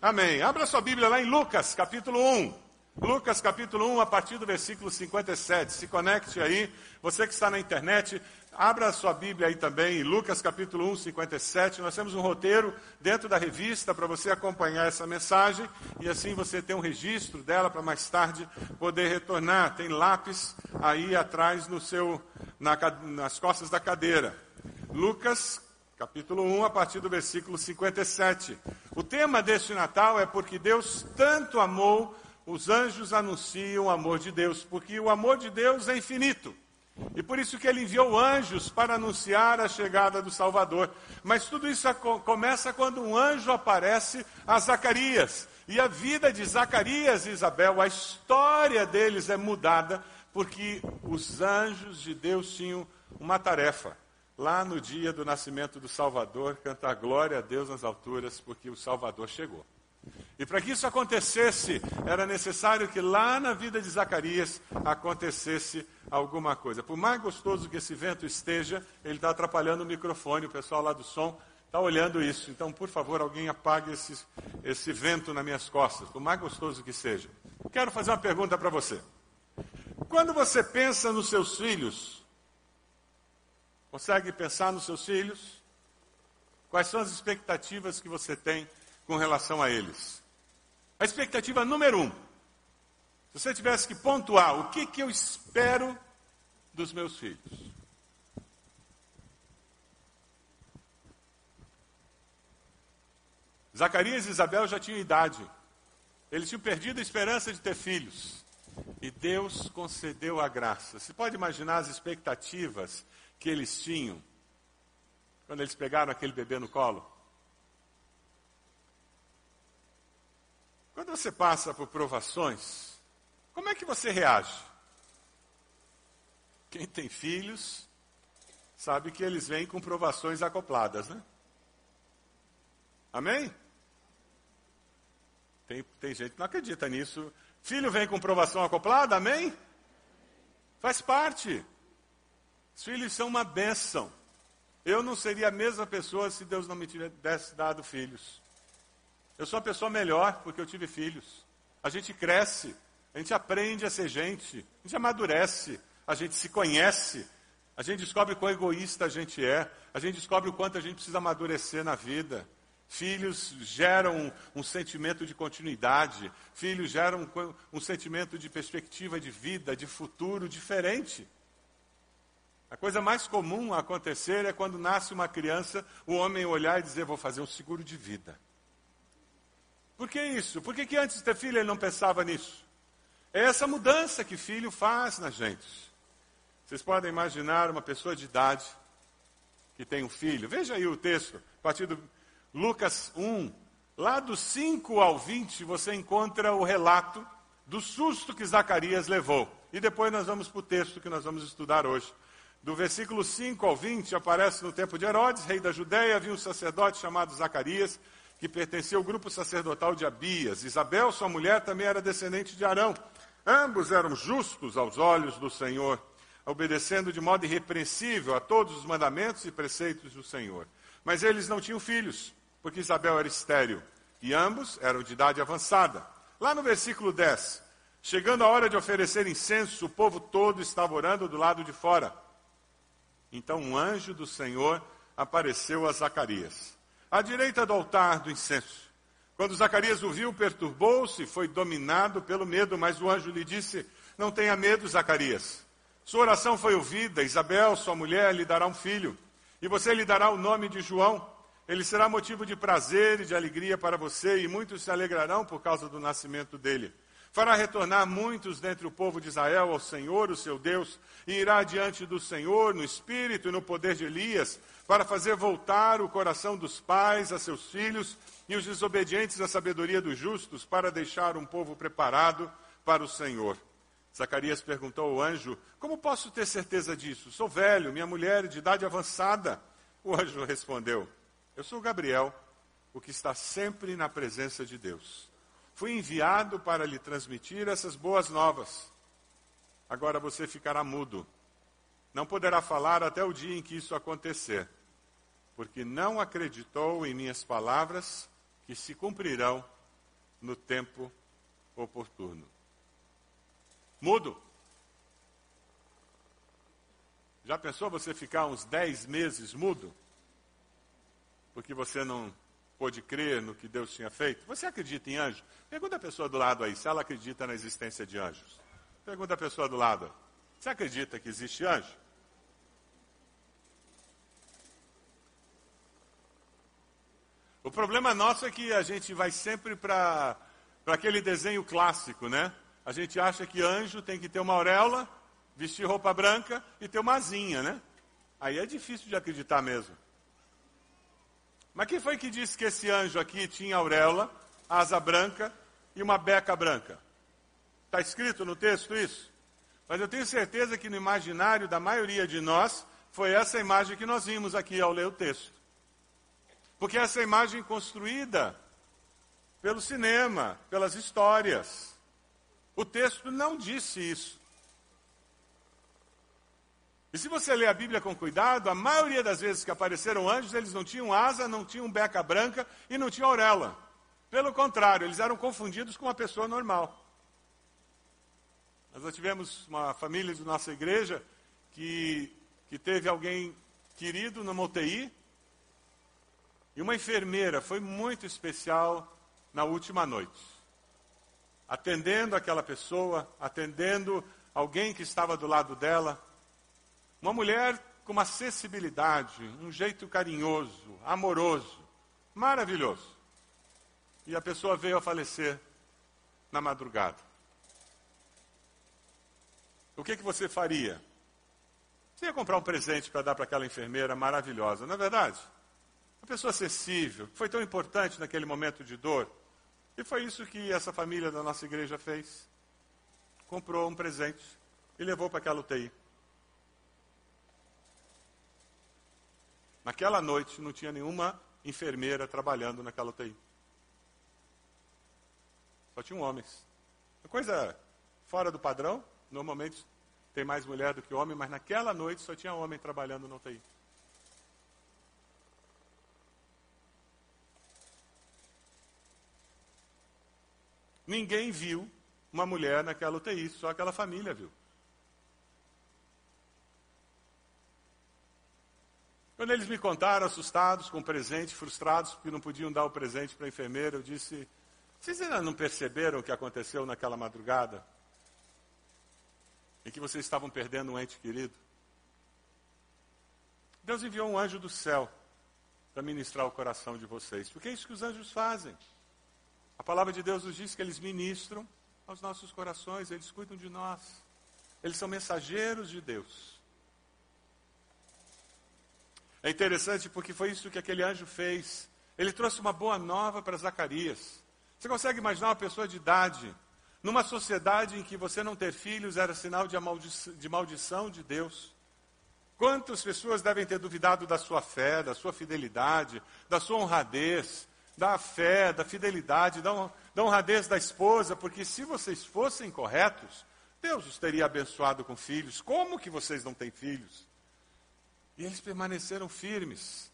Amém. Abra sua Bíblia lá em Lucas, capítulo 1. Lucas, capítulo 1, a partir do versículo 57. Se conecte aí. Você que está na internet, abra sua Bíblia aí também, em Lucas, capítulo 1, 57. Nós temos um roteiro dentro da revista para você acompanhar essa mensagem e assim você ter um registro dela para mais tarde poder retornar. Tem lápis aí atrás no seu, na, nas costas da cadeira. Lucas, capítulo 1, a partir do versículo 57. O tema deste Natal é porque Deus tanto amou, os anjos anunciam o amor de Deus, porque o amor de Deus é infinito. E por isso que ele enviou anjos para anunciar a chegada do Salvador. Mas tudo isso começa quando um anjo aparece a Zacarias. E a vida de Zacarias e Isabel, a história deles é mudada, porque os anjos de Deus tinham uma tarefa lá no dia do nascimento do Salvador, cantar glória a Deus nas alturas, porque o Salvador chegou. E para que isso acontecesse, era necessário que lá na vida de Zacarias acontecesse alguma coisa. Por mais gostoso que esse vento esteja, ele está atrapalhando o microfone, o pessoal lá do som está olhando isso. Então, por favor, alguém apague esse, esse vento nas minhas costas, por mais gostoso que seja. Quero fazer uma pergunta para você. Quando você pensa nos seus filhos, Consegue pensar nos seus filhos? Quais são as expectativas que você tem com relação a eles? A expectativa número um. Se você tivesse que pontuar, o que, que eu espero dos meus filhos? Zacarias e Isabel já tinham idade. Eles tinham perdido a esperança de ter filhos. E Deus concedeu a graça. Você pode imaginar as expectativas que eles tinham quando eles pegaram aquele bebê no colo? Quando você passa por provações, como é que você reage? Quem tem filhos sabe que eles vêm com provações acopladas, né? Amém? Tem, tem gente que não acredita nisso. Filho vem com provação acoplada, amém? Faz parte. Os filhos são uma bênção. Eu não seria a mesma pessoa se Deus não me tivesse dado filhos. Eu sou uma pessoa melhor porque eu tive filhos. A gente cresce, a gente aprende a ser gente, a gente amadurece, a gente se conhece, a gente descobre quão egoísta a gente é, a gente descobre o quanto a gente precisa amadurecer na vida. Filhos geram um, sentimento de continuidade, filhos geram um sentimento de perspectiva de vida, de futuro diferente. A coisa mais comum a acontecer é quando nasce uma criança, o homem olhar e dizer: Vou fazer um seguro de vida. Por que isso? Por que, que antes de ter filho ele não pensava nisso? É essa mudança que filho faz na gente. Vocês podem imaginar uma pessoa de idade que tem um filho. Veja aí o texto, a partir do Lucas 1. Lá do 5 ao 20, você encontra o relato do susto que Zacarias levou. E depois nós vamos para o texto que nós vamos estudar hoje. Do versículo 5 ao 20, aparece no tempo de Herodes, rei da Judéia, havia um sacerdote chamado Zacarias, que pertencia ao grupo sacerdotal de Abias. Isabel, sua mulher, também era descendente de Arão. Ambos eram justos aos olhos do Senhor, obedecendo de modo irrepreensível a todos os mandamentos e preceitos do Senhor. Mas eles não tinham filhos, porque Isabel era estéril, e ambos eram de idade avançada. Lá no versículo 10, chegando a hora de oferecer incenso, o povo todo estava orando do lado de fora. Então um anjo do Senhor apareceu a Zacarias, à direita do altar do incenso. Quando Zacarias o viu, perturbou-se foi dominado pelo medo, mas o anjo lhe disse: Não tenha medo, Zacarias. Sua oração foi ouvida, Isabel, sua mulher, lhe dará um filho, e você lhe dará o nome de João. Ele será motivo de prazer e de alegria para você, e muitos se alegrarão por causa do nascimento dele. Fará retornar muitos dentre o povo de Israel ao Senhor, o seu Deus, e irá diante do Senhor no espírito e no poder de Elias, para fazer voltar o coração dos pais a seus filhos e os desobedientes à sabedoria dos justos, para deixar um povo preparado para o Senhor. Zacarias perguntou ao anjo: Como posso ter certeza disso? Sou velho, minha mulher é de idade avançada. O anjo respondeu: Eu sou Gabriel, o que está sempre na presença de Deus. Fui enviado para lhe transmitir essas boas novas. Agora você ficará mudo. Não poderá falar até o dia em que isso acontecer, porque não acreditou em minhas palavras que se cumprirão no tempo oportuno. Mudo. Já pensou você ficar uns dez meses mudo? Porque você não pôde crer no que Deus tinha feito? Você acredita em anjo? Pergunta a pessoa do lado aí se ela acredita na existência de anjos. Pergunta a pessoa do lado. Você acredita que existe anjo? O problema nosso é que a gente vai sempre para aquele desenho clássico, né? A gente acha que anjo tem que ter uma auréola, vestir roupa branca e ter uma asinha, né? Aí é difícil de acreditar mesmo. Mas quem foi que disse que esse anjo aqui tinha auréola, asa branca e uma beca branca? Está escrito no texto isso? Mas eu tenho certeza que no imaginário da maioria de nós foi essa imagem que nós vimos aqui ao ler o texto. Porque essa imagem construída pelo cinema, pelas histórias. O texto não disse isso. E se você ler a Bíblia com cuidado, a maioria das vezes que apareceram anjos, eles não tinham asa, não tinham beca branca e não tinham auréola. Pelo contrário, eles eram confundidos com uma pessoa normal. Nós tivemos uma família de nossa igreja que, que teve alguém querido numa UTI e uma enfermeira foi muito especial na última noite. Atendendo aquela pessoa, atendendo alguém que estava do lado dela, uma mulher com uma sensibilidade, um jeito carinhoso, amoroso, maravilhoso. E a pessoa veio a falecer na madrugada. O que, que você faria? Você ia comprar um presente para dar para aquela enfermeira maravilhosa, não é verdade? Uma pessoa acessível, que foi tão importante naquele momento de dor. E foi isso que essa família da nossa igreja fez. Comprou um presente e levou para aquela UTI. Naquela noite não tinha nenhuma enfermeira trabalhando naquela UTI. Só tinham homens. Uma coisa fora do padrão, normalmente tem mais mulher do que homem, mas naquela noite só tinha homem trabalhando na UTI. Ninguém viu uma mulher naquela UTI, só aquela família viu. Quando eles me contaram, assustados com o presente, frustrados porque não podiam dar o presente para a enfermeira, eu disse: Vocês ainda não perceberam o que aconteceu naquela madrugada? Em que vocês estavam perdendo um ente querido? Deus enviou um anjo do céu para ministrar o coração de vocês, porque é isso que os anjos fazem. A palavra de Deus nos diz que eles ministram aos nossos corações, eles cuidam de nós. Eles são mensageiros de Deus. É interessante porque foi isso que aquele anjo fez. Ele trouxe uma boa nova para Zacarias. Você consegue imaginar uma pessoa de idade, numa sociedade em que você não ter filhos era sinal de, maldição de, maldição de Deus? Quantas pessoas devem ter duvidado da sua fé, da sua fidelidade, da sua honradez, da fé, da fidelidade, da, da honradez da esposa? Porque se vocês fossem corretos, Deus os teria abençoado com filhos. Como que vocês não têm filhos? E eles permaneceram firmes.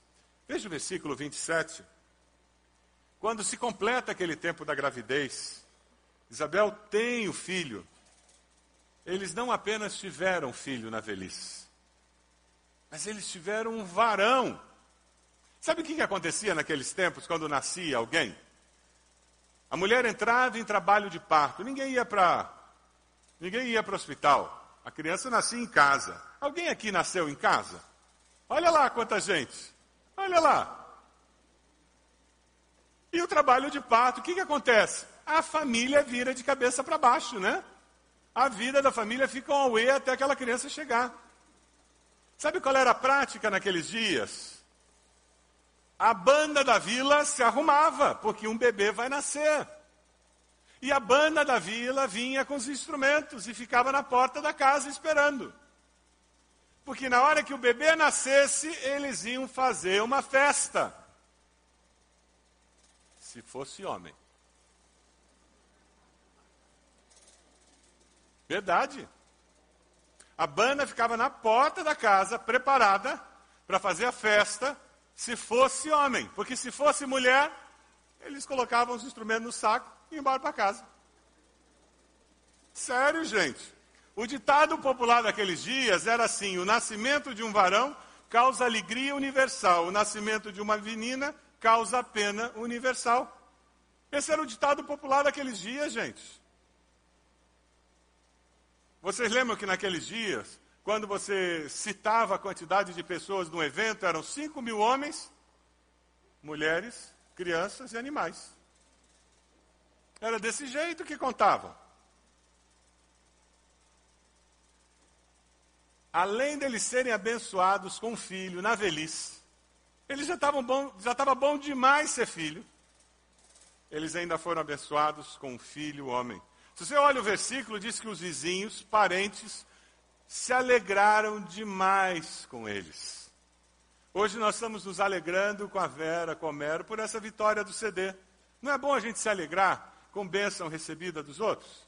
Veja o versículo 27. Quando se completa aquele tempo da gravidez, Isabel tem o filho. Eles não apenas tiveram filho na velhice, mas eles tiveram um varão. Sabe o que, acontecia naqueles tempos quando nascia alguém? A mulher entrava em trabalho de parto, ninguém ia para ninguém ia para o hospital. A criança nascia em casa. Alguém aqui nasceu em casa? Olha lá quanta gente. Olha lá. E o trabalho de parto, o que, que acontece? A família vira de cabeça para baixo, né? A vida da família fica um auê até aquela criança chegar. Sabe qual era a prática naqueles dias? A banda da vila se arrumava, porque um bebê vai nascer. E a banda da vila vinha com os instrumentos e ficava na porta da casa esperando. Porque na hora que o bebê nascesse, eles iam fazer uma festa. Se fosse homem. Verdade. A banda ficava na porta da casa, preparada para fazer a festa, se fosse homem. Porque se fosse mulher, eles colocavam os instrumentos no saco e iam embora para casa. Sério, gente. O ditado popular daqueles dias era assim: o nascimento de um varão causa alegria universal, o nascimento de uma menina causa pena universal. Esse era o ditado popular daqueles dias, gente. Vocês lembram que naqueles dias, quando você citava a quantidade de pessoas no evento, eram 5 mil homens, mulheres, crianças e animais. Era desse jeito que contavam. Além deles serem abençoados com um filho na velhice, eles já estavam bom, já estava bom demais ser filho. Eles ainda foram abençoados com um filho homem. Se você olha o versículo, diz que os vizinhos, parentes, se alegraram demais com eles. Hoje nós estamos nos alegrando com a Vera, com o Homero, por essa vitória do CD. Não é bom a gente se alegrar com bênção recebida dos outros?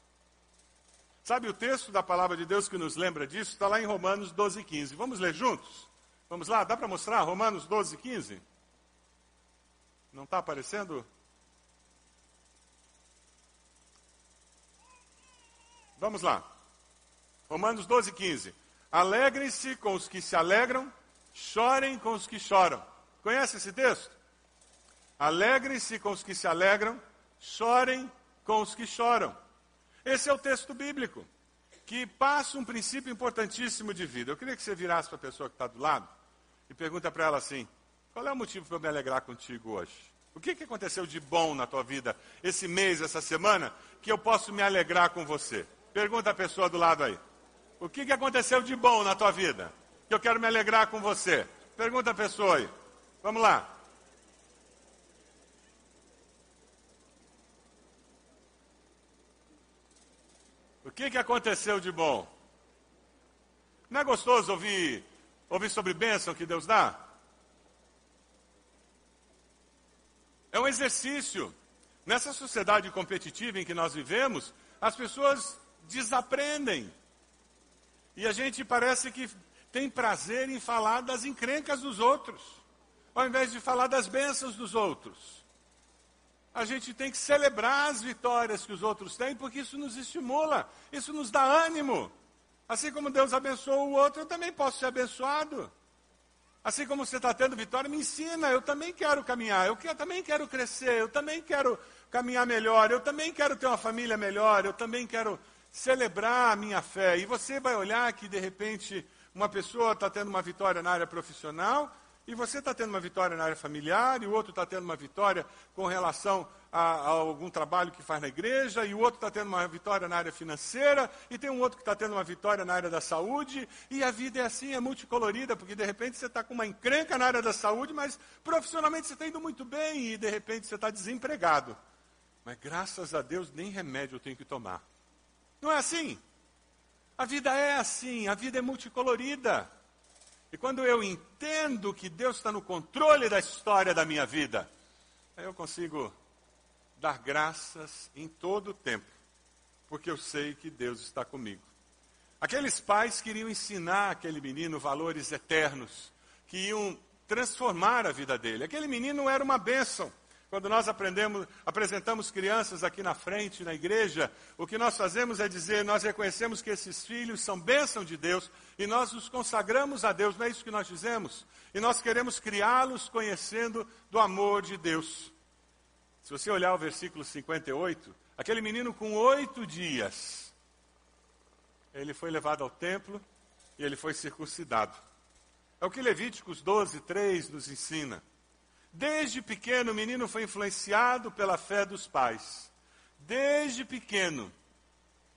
Sabe o texto da palavra de Deus que nos lembra disso? Está lá em Romanos 12, 15. Vamos ler juntos? Vamos lá, dá para mostrar? Romanos 12, 15? Não está aparecendo? Vamos lá. Romanos 12, 15. Alegrem-se com os que se alegram, chorem com os que choram. Conhece esse texto? Alegrem-se com os que se alegram, chorem com os que choram. Esse é o texto bíblico, que passa um princípio importantíssimo de vida. Eu queria que você virasse para a pessoa que está do lado e pergunta para ela assim: qual é o motivo para eu me alegrar contigo hoje? O que, que aconteceu de bom na tua vida esse mês, essa semana, que eu posso me alegrar com você? Pergunta a pessoa do lado aí. O que, que aconteceu de bom na tua vida? Que eu quero me alegrar com você. Pergunta a pessoa aí. Vamos lá. Que, que aconteceu de bom? Não é gostoso ouvir, ouvir sobre bênção que Deus dá? É um exercício. Nessa sociedade competitiva em que nós vivemos, as pessoas desaprendem. E a gente parece que tem prazer em falar das encrencas dos outros, ao invés de falar das bênçãos dos outros. A gente tem que celebrar as vitórias que os outros têm, porque isso nos estimula, isso nos dá ânimo. Assim como Deus abençoou o outro, eu também posso ser abençoado. Assim como você está tendo vitória, me ensina, eu também quero caminhar, eu, eu também quero crescer, eu também quero caminhar melhor, eu também quero ter uma família melhor, eu também quero celebrar a minha fé. E você vai olhar que, de repente, uma pessoa está tendo uma vitória na área profissional, e você está tendo uma vitória na área familiar, e o outro está tendo uma vitória com relação a, a, algum trabalho que faz na igreja, e o outro está tendo uma vitória na área financeira, e tem um outro que está tendo uma vitória na área da saúde, e a vida é assim, é multicolorida, porque de repente você está com uma encrenca na área da saúde, mas profissionalmente você está indo muito bem, e de repente você está desempregado. Mas graças a Deus nem remédio eu tenho que tomar. Não é assim? A vida é assim, a vida é multicolorida. E quando eu entendo que Deus está no controle da história da minha vida, aí eu consigo dar graças em todo o tempo, porque eu sei que Deus está comigo. Aqueles pais queriam ensinar aquele menino valores eternos, que iam transformar a vida dele. Aquele menino era uma bênção. Quando nós aprendemos, apresentamos crianças aqui na frente, na igreja, o que nós fazemos é dizer, nós reconhecemos que esses filhos são bênção de Deus e nós os consagramos a Deus, não é isso que nós dizemos? E nós queremos criá-los conhecendo do amor de Deus. Se você olhar o versículo 58, aquele menino com oito dias, ele foi levado ao templo e ele foi circuncidado. É o que Levíticos 12, 3 nos ensina. Desde pequeno, o menino foi influenciado pela fé dos pais. Desde pequeno,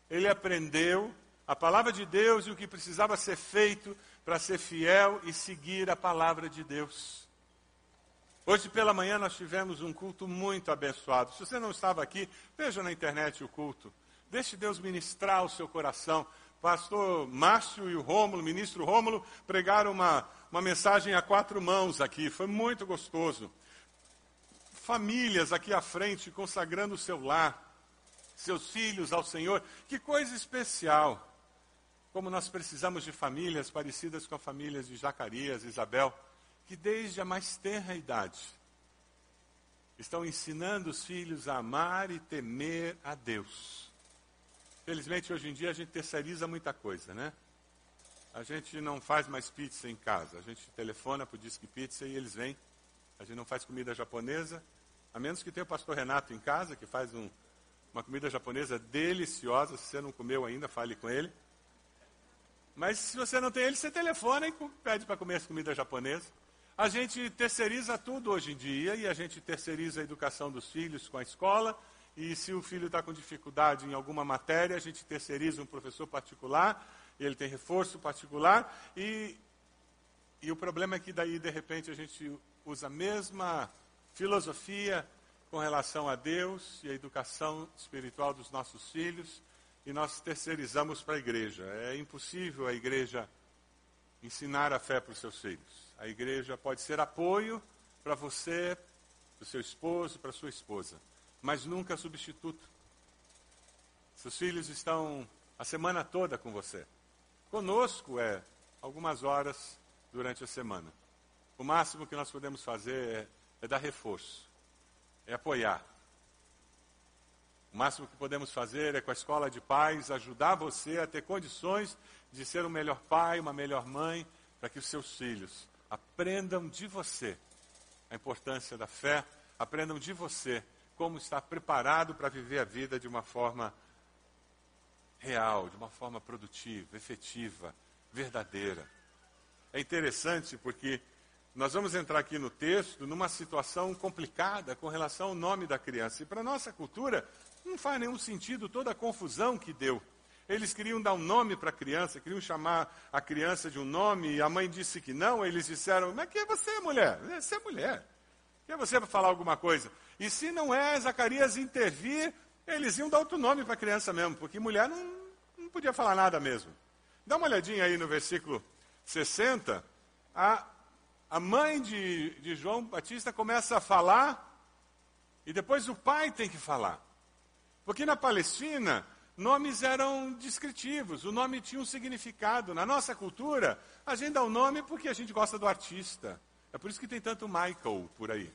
ele aprendeu a palavra de Deus e o que precisava ser feito para ser fiel e seguir a palavra de Deus. Hoje pela manhã nós tivemos um culto muito abençoado. Se você não estava aqui, veja na internet o culto. Deixe Deus ministrar o seu coração. Pastor Márcio e o Rômulo, ministro Rômulo, pregaram uma, uma mensagem a quatro mãos aqui, foi muito gostoso. Famílias aqui à frente consagrando o seu lar, seus filhos ao Senhor, que coisa especial. Como nós precisamos de famílias parecidas com as famílias de Zacarias Isabel, que desde a mais tenra idade estão ensinando os filhos a amar e temer a Deus. Felizmente, hoje em dia, a gente terceiriza muita coisa, né? A gente não faz mais pizza em casa. A gente telefona para o Disque Pizza e eles vêm. A gente não faz comida japonesa, a menos que tenha o pastor Renato em casa, que faz um, uma comida japonesa deliciosa. Se você não comeu ainda, fale com ele. Mas se você não tem ele, você telefona e pede para comer comida japonesa. A gente terceiriza tudo hoje em dia e a gente terceiriza a educação dos filhos com a escola. E se o filho está com dificuldade em alguma matéria, a gente terceiriza um professor particular, ele tem reforço particular. E, e o problema é que daí, de repente, a gente usa a mesma filosofia com relação a Deus e a educação espiritual dos nossos filhos, e nós terceirizamos para a igreja. É impossível a igreja ensinar a fé para os seus filhos. A igreja pode ser apoio para você, para o seu esposo, para a sua esposa, mas nunca substituto. Seus filhos estão a semana toda com você. Conosco é algumas horas durante a semana. O máximo que nós podemos fazer é, é dar reforço, é apoiar. O máximo que podemos fazer é com a escola de pais ajudar você a ter condições de ser um melhor pai, uma melhor mãe, para que os seus filhos Aprendam de você a importância da fé, aprendam de você como estar preparado para viver a vida de uma forma real, de uma forma produtiva, efetiva, verdadeira. É interessante porque nós vamos entrar aqui no texto numa situação complicada com relação ao nome da criança. E para a nossa cultura, não faz nenhum sentido toda a confusão que deu. Eles queriam dar um nome para a criança, queriam chamar a criança de um nome, e a mãe disse que não, eles disseram, mas quem é você, mulher? Você é mulher. Quem é você para falar alguma coisa? E se não é Zacarias intervir, eles iam dar outro nome para a criança mesmo, porque mulher não, não podia falar nada mesmo. Dá uma olhadinha aí no versículo 60. A, a mãe de, de João Batista começa a falar, e depois o pai tem que falar. Porque na Palestina, nomes eram descritivos, o nome tinha um significado. Na nossa cultura, a gente dá o um nome porque a gente gosta do artista. É por isso que tem tanto Michael por aí.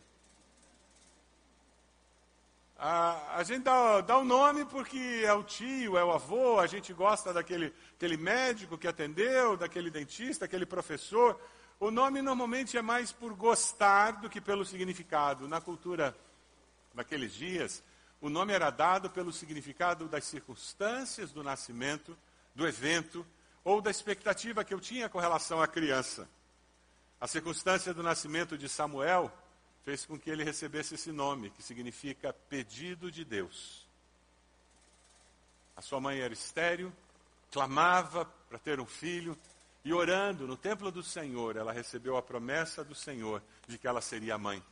A, a gente dá, dá o um nome porque é o tio, é o avô, a gente gosta daquele aquele médico que atendeu, daquele dentista, aquele professor. O nome normalmente é mais por gostar do que pelo significado. Na cultura daqueles dias, o nome era dado pelo significado das circunstâncias do nascimento, do evento ou da expectativa que eu tinha com relação à criança. A circunstância do nascimento de Samuel fez com que ele recebesse esse nome, que significa pedido de Deus. A sua mãe era estéril, clamava para ter um filho, e orando no templo do Senhor, ela recebeu a promessa do Senhor de que ela seria mãe.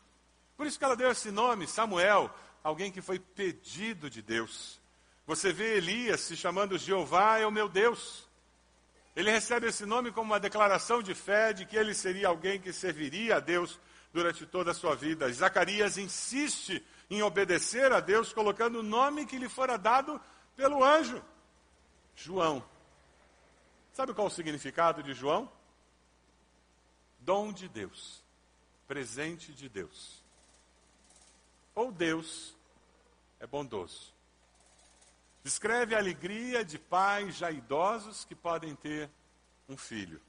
Por isso que ela deu esse nome, Samuel, alguém que foi pedido de Deus. Você vê Elias se chamando Jeová é o meu Deus. Ele recebe esse nome como uma declaração de fé de que ele seria alguém que serviria a Deus durante toda a sua vida. Zacarias insiste em obedecer a Deus, colocando o nome que lhe fora dado pelo anjo: João. Sabe qual o significado de João? Dom de Deus, presente de Deus ou Deus é bondoso. Descreve a alegria de pais já idosos que podem ter um filho.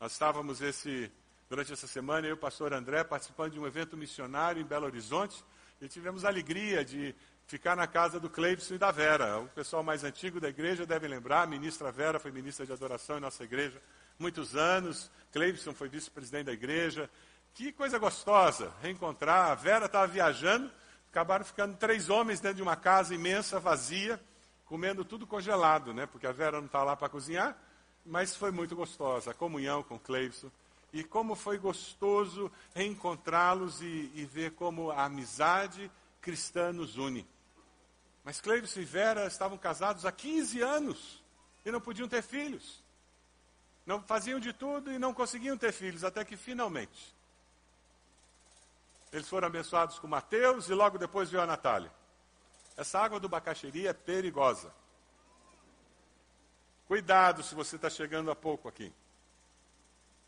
Nós estávamos esse, durante essa semana, eu e o pastor André, participando de um evento missionário em Belo Horizonte, e tivemos a alegria de ficar na casa do Cleibson e da Vera. O pessoal mais antigo da igreja deve lembrar, a ministra Vera foi ministra de adoração em nossa igreja muitos anos, Cleibson foi vice-presidente da igreja, que coisa gostosa reencontrar. A Vera estava viajando, acabaram ficando três homens dentro de uma casa imensa, vazia, comendo tudo congelado, né? Porque a Vera não está lá para cozinhar, mas foi muito gostosa a comunhão com Cleibson. E como foi gostoso reencontrá-los e, e, ver como a amizade cristã nos une. Mas Cleibson e Vera estavam casados há 15 anos e não podiam ter filhos. Não faziam de tudo e não conseguiam ter filhos, até que finalmente eles foram abençoados com Mateus e logo depois veio a Natália. Essa água do Bacaxeri é perigosa. Cuidado se você está chegando há pouco aqui.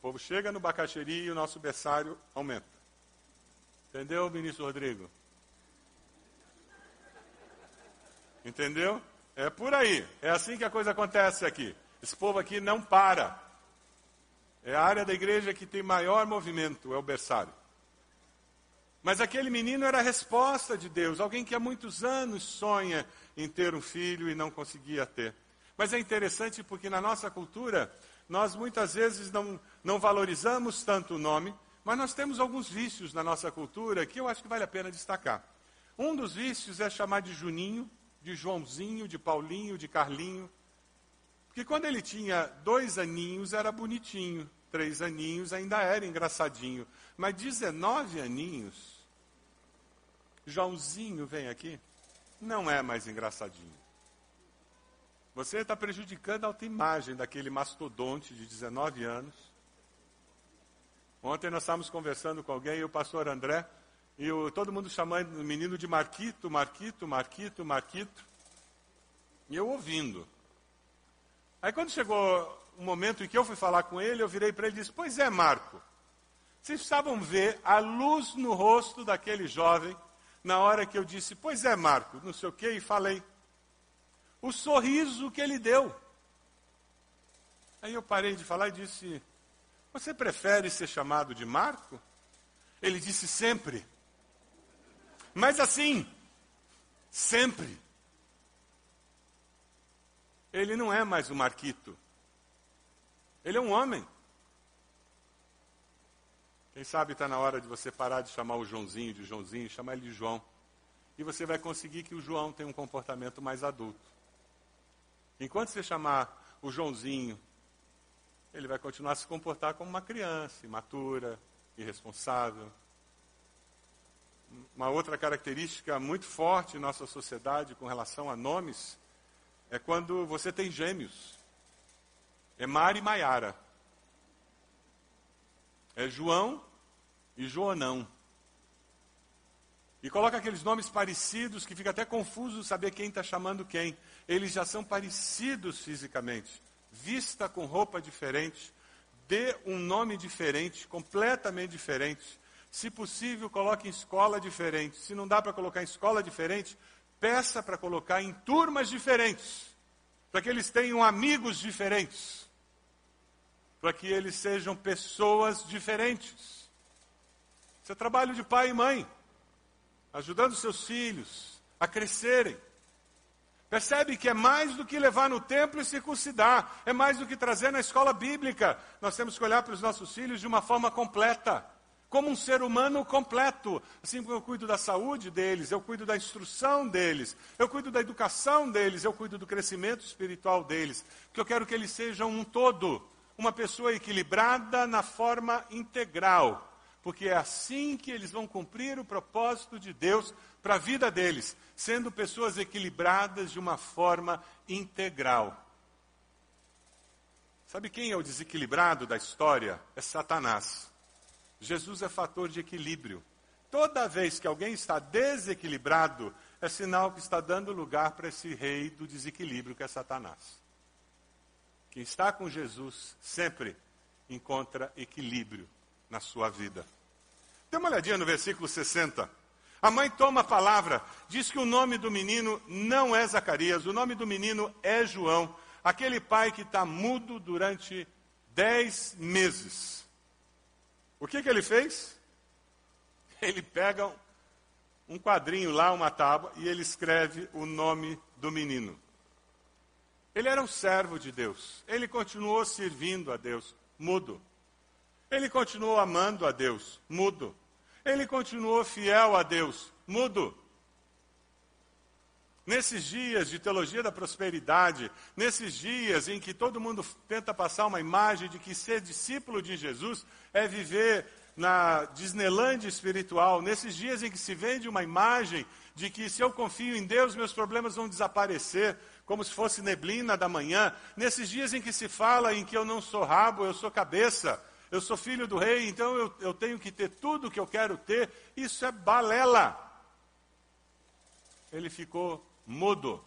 Povo chega no Bacaxeri e o nosso berçário aumenta. Entendeu, ministro Rodrigo? Entendeu? É por aí. É assim que a coisa acontece aqui. Esse povo aqui não para. É a área da igreja que tem maior movimento, é o berçário. Mas aquele menino era a resposta de Deus, alguém que há muitos anos sonha em ter um filho e não conseguia ter. Mas é interessante porque na nossa cultura, nós muitas vezes não, não valorizamos tanto o nome, mas nós temos alguns vícios na nossa cultura que eu acho que vale a pena destacar. Um dos vícios é chamar de Juninho, de Joãozinho, de Paulinho, de Carlinho. Porque quando ele tinha dois aninhos era bonitinho, três aninhos ainda era engraçadinho. Mas 19 aninhos, Joãozinho vem aqui, não é mais engraçadinho. Você está prejudicando a autoimagem daquele mastodonte de 19 anos. Ontem nós estávamos conversando com alguém e o pastor André, e o, todo mundo chamando o menino de Marquito, Marquito, Marquito, Marquito. E eu ouvindo. Aí quando chegou o momento em que eu fui falar com ele, eu virei para ele e disse: Pois é, Marco, vocês estavam ver a luz no rosto daquele jovem na hora que eu disse: Pois é, Marco, não sei o quê, e falei o sorriso que ele deu. Aí eu parei de falar e disse: Você prefere ser chamado de Marco? Ele disse: Sempre. Mas assim, sempre. Ele não é mais o Marquito. Ele é um homem. Quem sabe está na hora de você parar de chamar o Joãozinho de Joãozinho e chamar ele de João. E você vai conseguir que o João tenha um comportamento mais adulto. Enquanto você chamar o Joãozinho, ele vai continuar a se comportar como uma criança, imatura, irresponsável. Uma outra característica muito forte em nossa sociedade com relação a nomes é quando você tem gêmeos. É Mari e Maiara. É João e Joanão. E coloca aqueles nomes parecidos que fica até confuso saber quem está chamando quem. Eles já são parecidos fisicamente. Vista com roupa diferente, dê um nome diferente, completamente diferente. Se possível, coloque em escola diferente. Se não dá para colocar em escola diferente, peça para colocar em turmas diferentes. Para que eles tenham amigos diferentes. Para que eles sejam pessoas diferentes. Isso é trabalho de pai e mãe ajudando seus filhos a crescerem. Percebe que é mais do que levar no templo e circuncidar, é mais do que trazer na escola bíblica. Nós temos que olhar para os nossos filhos de uma forma completa, como um ser humano completo. Assim como eu cuido da saúde deles, eu cuido da instrução deles, eu cuido da educação deles, eu cuido do crescimento espiritual deles. Porque eu quero que eles sejam um todo, uma pessoa equilibrada na forma integral porque é assim que eles vão cumprir o propósito de Deus para a vida deles, sendo pessoas equilibradas de uma forma integral. Sabe quem é o desequilibrado da história? É Satanás. Jesus é fator de equilíbrio. Toda vez que alguém está desequilibrado, é sinal que está dando lugar para esse rei do desequilíbrio que é Satanás. Quem está com Jesus sempre encontra equilíbrio na sua vida. Dê uma olhadinha no versículo 60. A mãe toma a palavra, diz que o nome do menino não é Zacarias, o nome do menino é João, aquele pai que está mudo durante dez meses. O que, que ele fez? Ele pega um quadrinho lá, uma tábua, e ele escreve o nome do menino. Ele era um servo de Deus, ele continuou servindo a Deus, mudo. Ele continuou amando a Deus, mudo. Ele continuou fiel a Deus, mudo. Nesses dias de teologia da prosperidade, nesses dias em que todo mundo tenta passar uma imagem de que ser discípulo de Jesus é viver na Disneyland espiritual, nesses dias em que se vende uma imagem de que se eu confio em Deus, meus problemas vão desaparecer, como se fosse neblina da manhã, nesses dias em que se fala em que eu não sou rabo, eu sou cabeça, eu sou filho do rei, então eu, eu tenho que ter tudo o que eu quero ter. Isso é balela. Ele ficou mudo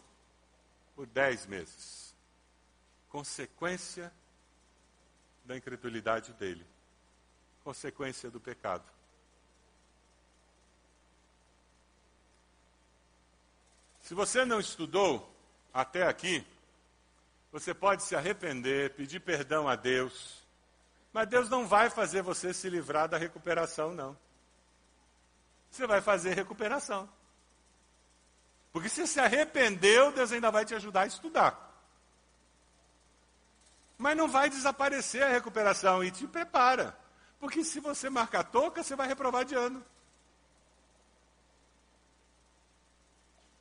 por dez meses. Consequência da incredulidade dele, consequência do pecado. Se você não estudou até aqui, você pode se arrepender, pedir perdão a Deus mas Deus não vai fazer você se livrar da recuperação, não. Você vai fazer recuperação. Porque se se arrependeu, Deus ainda vai te ajudar a estudar. Mas não vai desaparecer a recuperação e te prepara. Porque se você marcar toca, você vai reprovar de ano.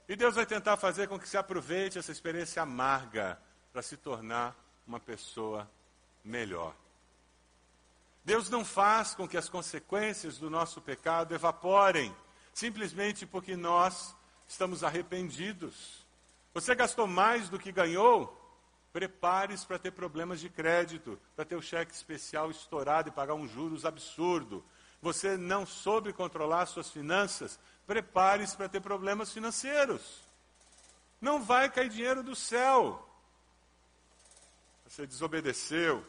E Deus vai tentar fazer com que se aproveite essa experiência amarga para se tornar uma pessoa melhor. Deus não faz com que as consequências do nosso pecado evaporem, simplesmente porque nós estamos arrependidos. Você gastou mais do que ganhou? Prepare-se para ter problemas de crédito, para ter o cheque especial estourado e pagar um juros absurdo. Você não soube controlar suas finanças? Prepare-se para ter problemas financeiros. Não vai cair dinheiro do céu. Você desobedeceu.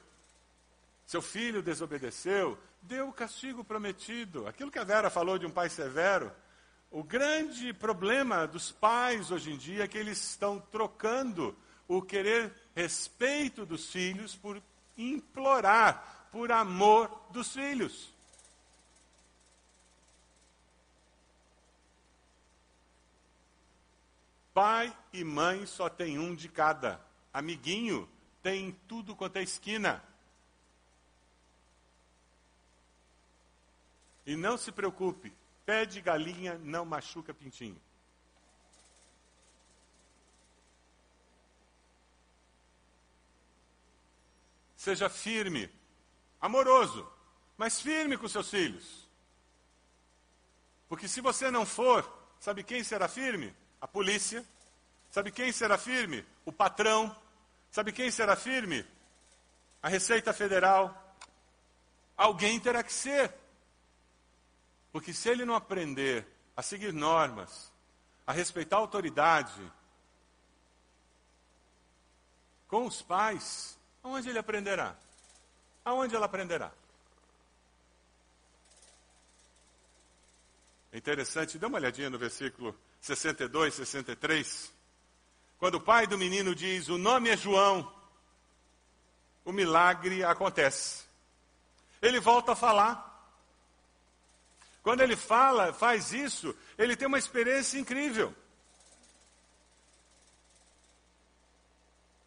Seu filho desobedeceu. Deu o castigo prometido. Aquilo que a Vera falou de um pai severo. O grande problema dos pais hoje em dia é que eles estão trocando o querer respeito dos filhos por implorar por amor dos filhos. Pai e mãe só tem um de cada. Amiguinho tem tudo quanto é esquina. E não se preocupe, Pé de galinha não machuca pintinho. Seja firme, amoroso, mas firme com seus filhos. Porque se você não for, sabe quem será firme? A polícia. Sabe quem será firme? O patrão. Sabe quem será firme? A Receita Federal. Alguém terá que ser. Porque se ele não aprender a seguir normas, a respeitar a autoridade, com os pais, aonde ele aprenderá? Aonde ela aprenderá? É interessante, dê uma olhadinha no versículo 62, 63. Quando o pai do menino diz: O nome é João, o milagre acontece. Ele volta a falar. Quando ele fala, faz isso, ele tem uma experiência incrível.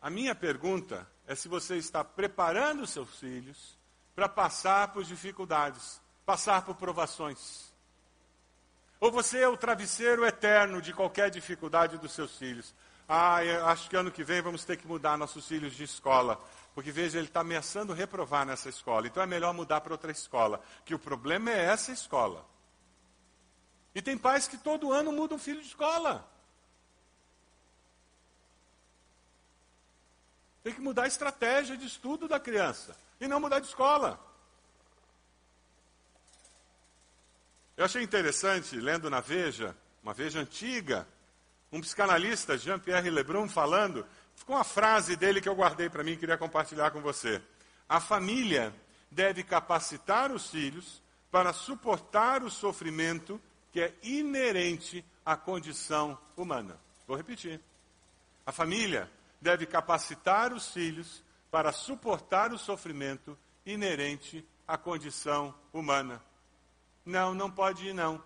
A minha pergunta é se você está preparando seus filhos para passar por dificuldades, passar por provações. Ou você é o travesseiro eterno de qualquer dificuldade dos seus filhos. Ah, acho que ano que vem vamos ter que mudar nossos filhos de escola. Porque veja, ele está ameaçando reprovar nessa escola. Então é melhor mudar para outra escola. Que o problema é essa escola. E tem pais que todo ano mudam o filho de escola. Tem que mudar a estratégia de estudo da criança. E não mudar de escola. Eu achei interessante, lendo na Veja, uma Veja antiga, um psicanalista, Jean-Pierre Lebrun, falando, ficou uma frase dele que eu guardei para mim e queria compartilhar com você. A família deve capacitar os filhos para suportar o sofrimento que é inerente à condição humana. Vou repetir. A família deve capacitar os filhos para suportar o sofrimento inerente à condição humana. Não, não pode ir, não.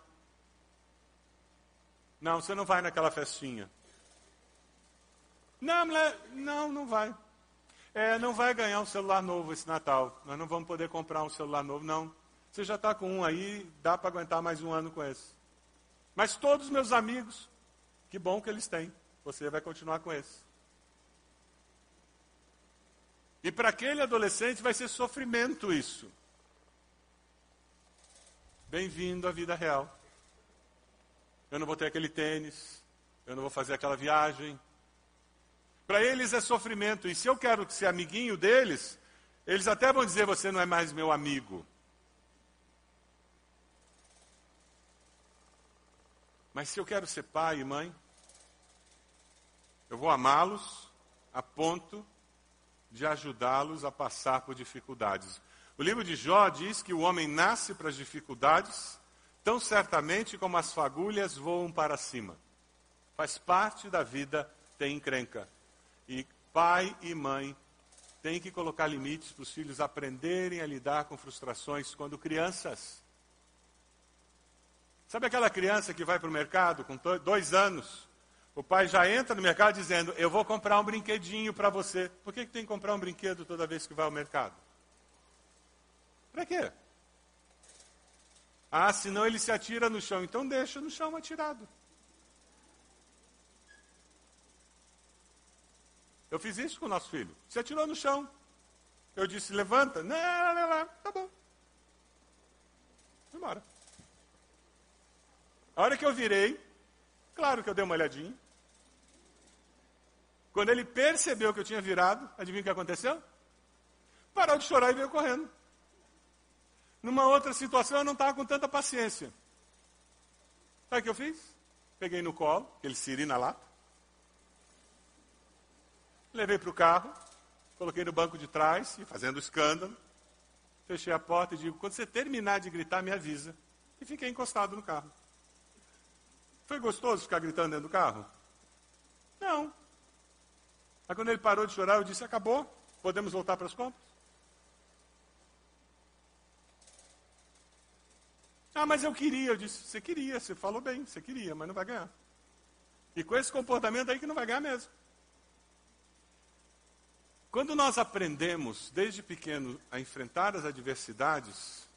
Não, você não vai naquela festinha. Não, não, não vai. É, não vai ganhar um celular novo esse Natal. Nós não vamos poder comprar um celular novo, não. Você já está com um aí, dá para aguentar mais um ano com esse. Mas todos os meus amigos, que bom que eles têm. Você vai continuar com esse. E para aquele adolescente vai ser sofrimento isso. Bem-vindo à vida real. Eu não vou ter aquele tênis, eu não vou fazer aquela viagem. Para eles é sofrimento. E se eu quero ser amiguinho deles, eles até vão dizer: você não é mais meu amigo. Mas se eu quero ser pai e mãe, eu vou amá-los a ponto de ajudá-los a passar por dificuldades. O livro de Jó diz que o homem nasce para as dificuldades tão certamente como as fagulhas voam para cima. Faz parte da vida ter encrenca. E pai e mãe têm que colocar limites para os filhos aprenderem a lidar com frustrações quando crianças. Sabe aquela criança que vai para o mercado com dois anos? O pai já entra no mercado dizendo: Eu vou comprar um brinquedinho para você. Por que, que tem que comprar um brinquedo toda vez que vai ao mercado? Para quê? Ah, senão ele se atira no chão. Então deixa no chão atirado. Eu fiz isso com o nosso filho. Se atirou no chão. Eu disse, levanta. Não, não, não, tá bom. Foi embora. A hora que eu virei, claro que eu dei uma olhadinha. Quando ele percebeu que eu tinha virado, adivinha o que aconteceu? Parou de chorar e veio correndo. Numa outra situação, eu não estava com tanta paciência. Sabe o que eu fiz? Peguei no colo, aquele siri na lata. Levei para o carro, coloquei no banco de trás, fazendo escândalo. Fechei a porta e digo: quando você terminar de gritar, me avisa. E fiquei encostado no carro. Foi gostoso ficar gritando dentro do carro? Não. Aí quando ele parou de chorar, eu disse: acabou, podemos voltar para as compras? Ah, mas eu queria. Eu disse: você queria, você falou bem, você queria, mas não vai ganhar. E com esse comportamento aí que não vai ganhar mesmo. Quando nós aprendemos desde pequeno a enfrentar as adversidades,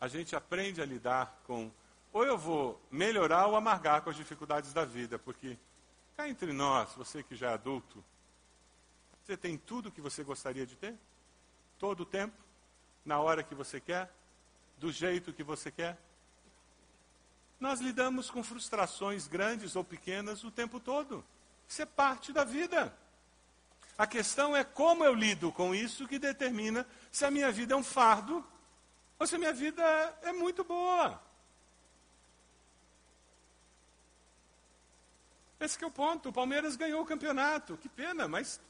a gente aprende a lidar com ou eu vou melhorar ou amargar com as dificuldades da vida, porque cá entre nós, você que já é adulto, você tem tudo que você gostaria de ter? Todo o tempo? Na hora que você quer? Do jeito que você quer? Nós lidamos com frustrações grandes ou pequenas o tempo todo. Isso é parte da vida. A questão é como eu lido com isso que determina se a minha vida é um fardo ou se a minha vida é muito boa. Esse é o ponto. O Palmeiras ganhou o campeonato. Que pena, mas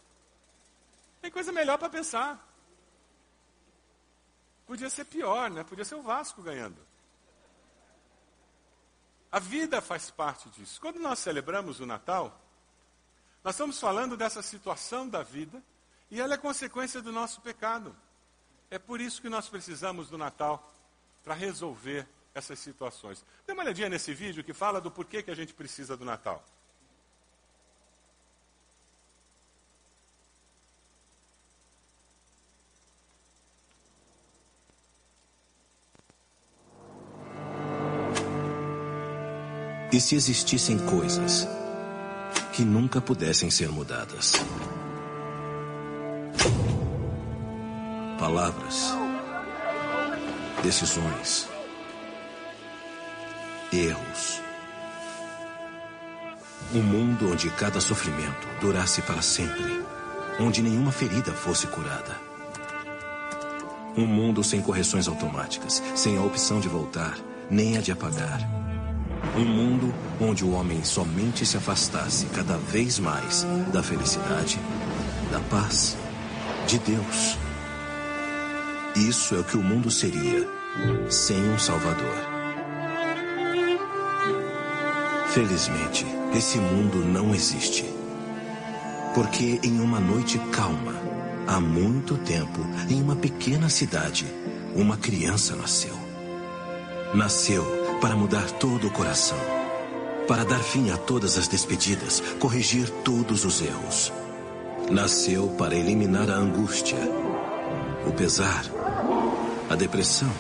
tem coisa melhor para pensar. Podia ser pior, né? Podia ser o Vasco ganhando. A vida faz parte disso. Quando nós celebramos o Natal, nós estamos falando dessa situação da vida e ela é consequência do nosso pecado. É por isso que nós precisamos do Natal para resolver essas situações. Dê uma olhadinha nesse vídeo que fala do porquê que a gente precisa do Natal. E se existissem coisas que nunca pudessem ser mudadas? Palavras, decisões, erros. Um mundo onde cada sofrimento durasse para sempre, onde nenhuma ferida fosse curada. Um mundo sem correções automáticas, sem a opção de voltar, nem a de apagar um mundo onde o homem somente se afastasse cada vez mais da felicidade, da paz, de Deus. Isso é o que o mundo seria sem um Salvador. Felizmente, esse mundo não existe. Porque em uma noite calma, há muito tempo, em uma pequena cidade, uma criança nasceu. Nasceu para mudar todo o coração, para dar fim a todas as despedidas, corrigir todos os erros. Nasceu para eliminar a angústia, o pesar, a depressão,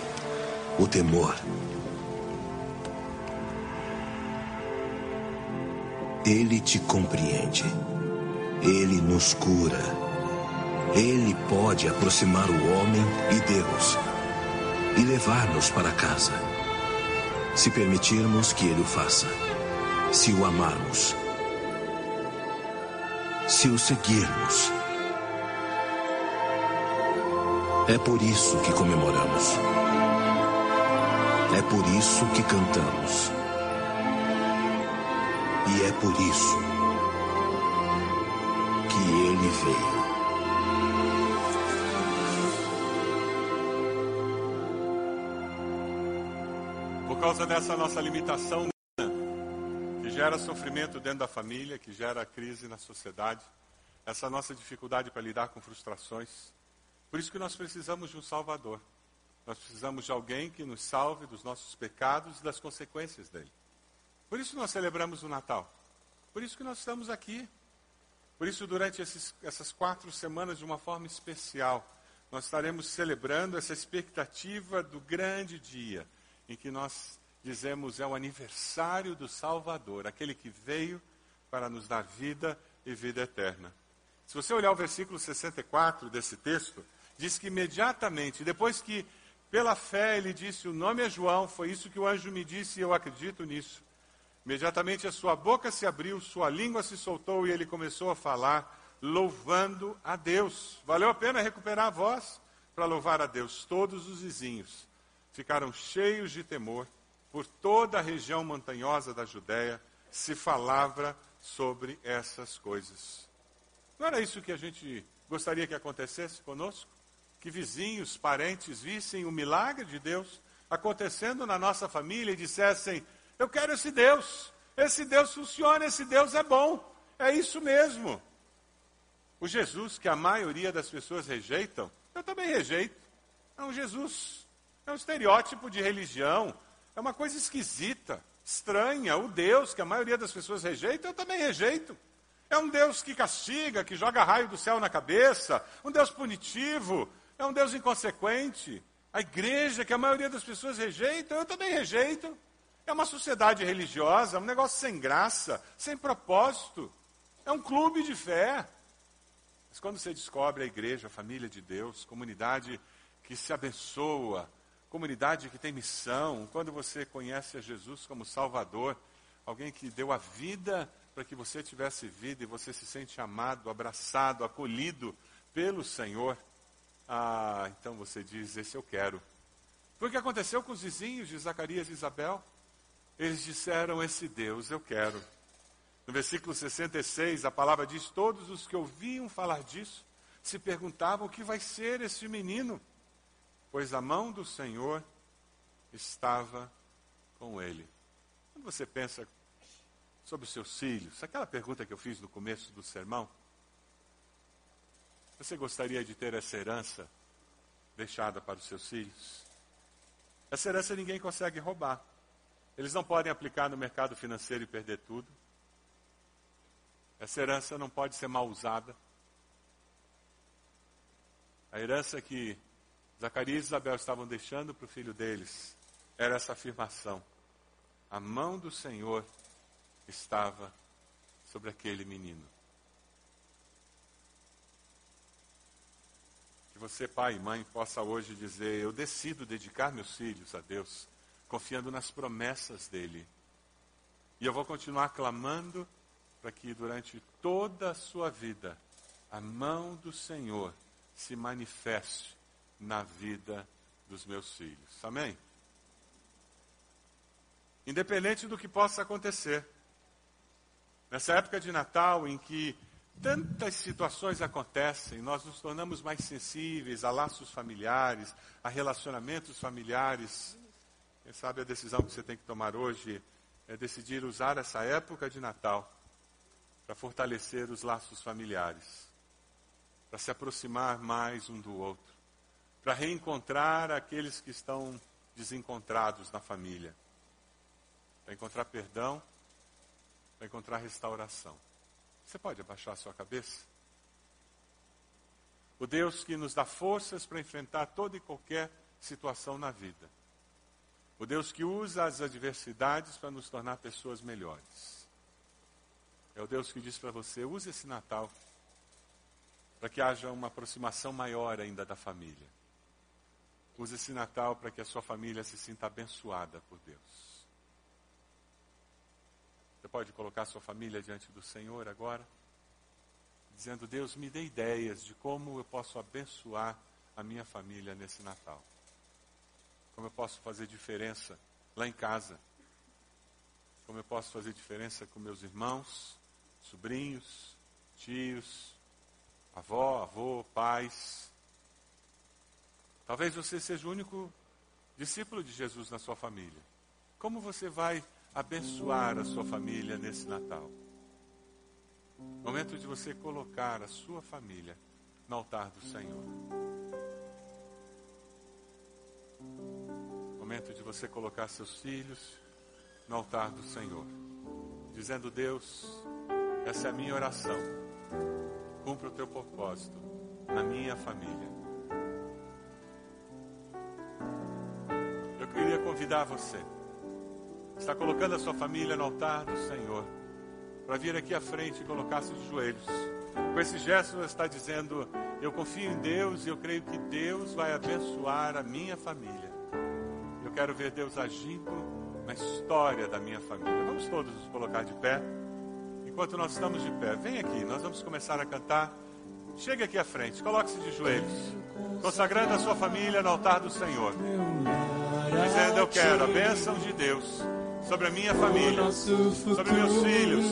o temor. Ele te compreende. Ele nos cura. Ele pode aproximar o homem e Deus e levar-nos para casa se permitirmos que Ele o faça, se o amarmos, se o seguirmos. É por isso que comemoramos. É por isso que cantamos. E é por isso que Ele veio. Causa dessa nossa limitação, que gera sofrimento dentro da família, que gera crise na sociedade, essa nossa dificuldade para lidar com frustrações. Por isso que nós precisamos de um Salvador. Nós precisamos de alguém que nos salve dos nossos pecados e das consequências dele. Por isso nós celebramos o Natal. Por isso que nós estamos aqui. Por isso, durante esses, essas quatro semanas, de uma forma especial, nós estaremos celebrando essa expectativa do grande dia em que nós dizemos é o aniversário do Salvador, aquele que veio para nos dar vida e vida eterna. Se você olhar o versículo 64 desse texto, diz que imediatamente, depois que pela fé ele disse: O nome é João, foi isso que o anjo me disse e eu acredito nisso. Imediatamente a sua boca se abriu, sua língua se soltou e ele começou a falar, louvando a Deus. Valeu a pena recuperar a voz para louvar a Deus. Todos os vizinhos ficaram cheios de temor. Por toda a região montanhosa da Judéia se falava sobre essas coisas. Não era isso que a gente gostaria que acontecesse conosco? Que vizinhos, parentes vissem o milagre de Deus acontecendo na nossa família e dissessem: Eu quero esse Deus, esse Deus funciona, esse Deus é bom, é isso mesmo. O Jesus que a maioria das pessoas rejeitam, eu também rejeito. É um Jesus, é um estereótipo de religião, é uma coisa esquisita, estranha. O Deus que a maioria das pessoas rejeita, eu também rejeito. É um Deus que castiga, que joga raio do céu na cabeça, um Deus punitivo, é um Deus inconsequente. A igreja que a maioria das pessoas rejeita, eu também rejeito. É uma sociedade religiosa, um negócio sem graça, sem propósito. É um clube de fé. Mas quando você descobre a igreja, a família de Deus, comunidade que se abençoa, comunidade que tem missão, quando você conhece a Jesus como Salvador, alguém que deu a vida para que você tivesse vida e você se sente amado, abraçado, acolhido pelo Senhor, ah, então você diz: Esse eu quero. Foi o que aconteceu com os vizinhos de Zacarias e Isabel. Eles disseram: Esse Deus eu quero. No versículo 66, a palavra diz: Todos os que ouviam falar disso se perguntavam: O que vai ser esse menino? Pois a mão do Senhor estava com ele. Quando você pensa sobre os seus filhos, aquela pergunta que eu fiz no começo do sermão, você gostaria de ter essa herança deixada para os seus filhos? Essa herança ninguém consegue roubar. Eles não podem aplicar no mercado financeiro e perder tudo. Essa herança não pode ser mal usada. A herança que Zacarias e Isabel estavam deixando para o filho deles era essa afirmação: a mão do Senhor estava sobre aquele menino. Que você, pai e mãe, possa hoje dizer: Eu decido dedicar meus filhos a Deus, confiando nas promessas dEle. E eu vou continuar clamando para que durante toda a sua vida a mão do Senhor se manifeste na vida dos meus filhos. Amém? Independente do que possa acontecer. Nessa época de Natal, em que tantas situações acontecem, nós nos tornamos mais sensíveis a laços familiares, a relacionamentos familiares. Quem sabe a decisão que você tem que tomar hoje é decidir usar essa época de Natal para fortalecer os laços familiares, para se aproximar mais um do outro, para reencontrar aqueles que estão desencontrados na família, para encontrar perdão, para encontrar restauração. Você pode abaixar a sua cabeça? O Deus que nos dá forças para enfrentar toda e qualquer situação na vida. O Deus que usa as adversidades para nos tornar pessoas melhores. É o Deus que diz para você: use esse Natal para que haja uma aproximação maior ainda da família. Use esse Natal para que a sua família se sinta abençoada por Deus. Você pode colocar sua família diante do Senhor agora, dizendo: Deus, me dê ideias de como eu posso abençoar a minha família nesse Natal. Como eu posso fazer diferença lá em casa. Como eu posso fazer diferença com meus irmãos, sobrinhos, tios, avó, avô, pais. Talvez você seja o único discípulo de Jesus na sua família. Como você vai abençoar a sua família nesse Natal. Momento de você colocar a sua família no altar do Senhor. Momento de você colocar seus filhos no altar do Senhor, dizendo: Deus, essa é a minha oração. Cumpra o teu propósito na minha família. Convidar você, está colocando a sua família no altar do Senhor, para vir aqui à frente e colocar-se de joelhos. Com esse gesto, você está dizendo: Eu confio em Deus e eu creio que Deus vai abençoar a minha família. Eu quero ver Deus agindo na história da minha família. Vamos todos nos colocar de pé. Enquanto nós estamos de pé, vem aqui, nós vamos começar a cantar. Chegue aqui à frente, coloque-se de joelhos, consagrando a sua família no altar do Senhor, dizendo: Eu quero a bênção de Deus sobre a minha família, sobre meus filhos,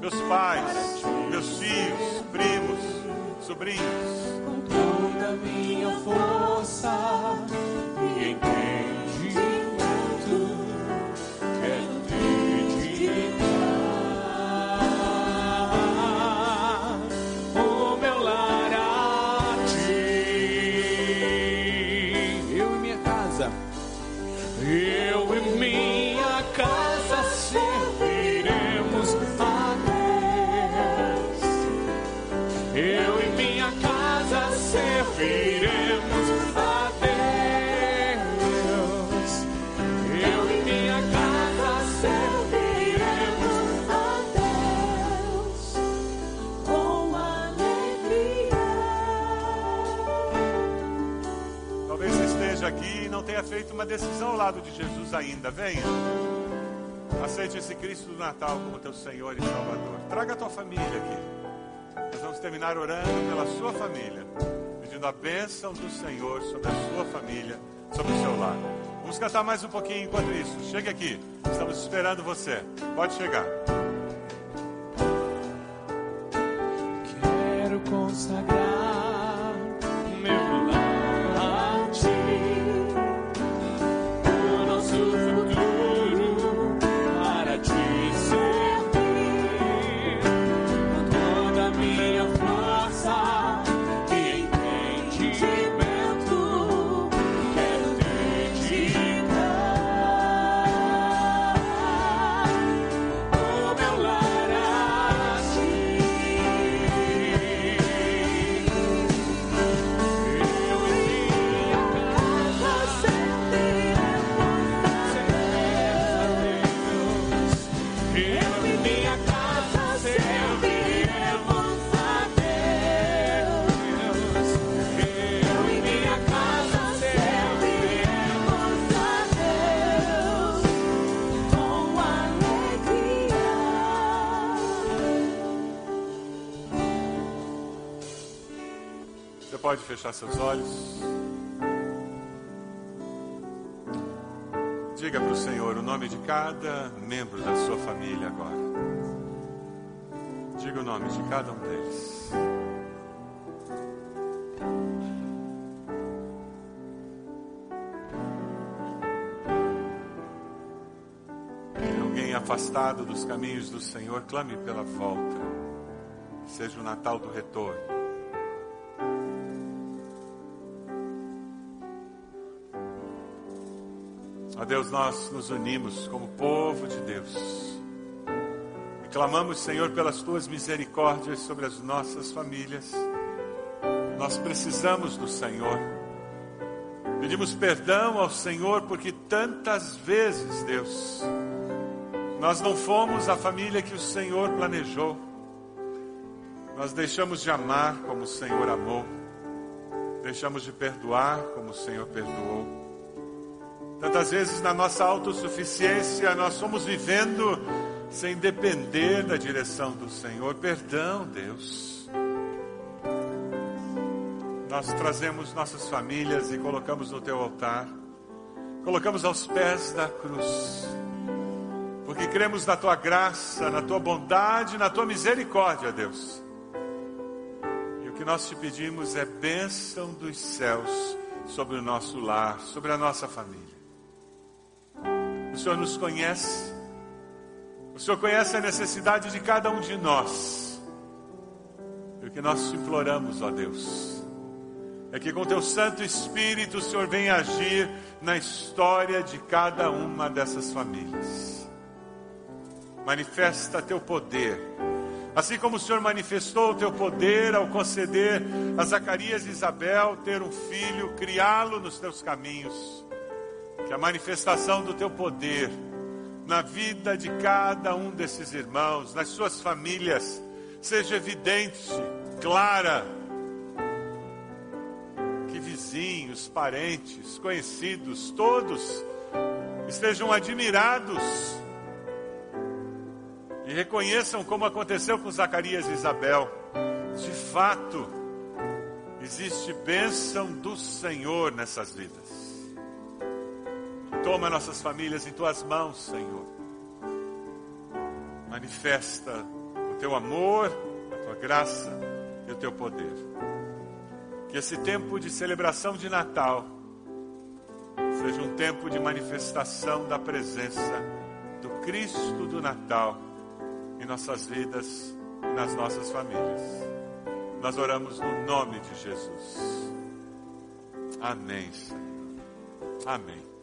meus pais, meus filhos, primos, sobrinhos. Com toda a minha força uma decisão ao lado de Jesus ainda. Venha. Aceite esse Cristo do Natal como teu Senhor e Salvador. Traga a tua família aqui. Nós vamos terminar orando pela sua família, pedindo a bênção do Senhor sobre a sua família, sobre o seu lar. Vamos cantar mais um pouquinho enquanto isso. Chegue aqui. Estamos esperando você. Pode chegar. Fechar seus olhos. Diga para o Senhor o nome de cada membro da sua família agora. Diga o nome de cada um deles. Tem alguém afastado dos caminhos do Senhor, clame pela volta. Seja o Natal do retorno. Deus, nós nos unimos como povo de Deus e clamamos, Senhor, pelas tuas misericórdias sobre as nossas famílias. Nós precisamos do Senhor. Pedimos perdão ao Senhor porque tantas vezes, Deus, nós não fomos a família que o Senhor planejou. Nós deixamos de amar como o Senhor amou. Deixamos de perdoar como o Senhor perdoou. Tantas vezes na nossa autossuficiência nós somos vivendo sem depender da direção do Senhor. Perdão, Deus. Nós trazemos nossas famílias e colocamos no teu altar. Colocamos aos pés da cruz. Porque cremos na tua graça, na tua bondade, na tua misericórdia, Deus. E o que nós te pedimos é bênção dos céus sobre o nosso lar, sobre a nossa família. O Senhor nos conhece, O Senhor conhece a necessidade de cada um de nós. E o que nós te imploramos, ó Deus, é que com teu Santo Espírito o Senhor venha agir na história de cada uma dessas famílias. Manifesta teu poder. Assim como o Senhor manifestou o teu poder ao conceder a Zacarias e Isabel ter um filho, criá-lo nos teus caminhos. Que a manifestação do teu poder na vida de cada um desses irmãos, nas suas famílias, seja evidente, clara. Que vizinhos, parentes, conhecidos, todos estejam admirados e reconheçam como aconteceu com Zacarias e Isabel. De fato, existe bênção do Senhor nessas vidas. Toma nossas famílias em tuas mãos, Senhor. Manifesta o teu amor, a tua graça e o teu poder. Que esse tempo de celebração de Natal seja um tempo de manifestação da presença do Cristo do Natal em nossas vidas e nas nossas famílias. Nós oramos no nome de Jesus. Amém, Senhor. Amém.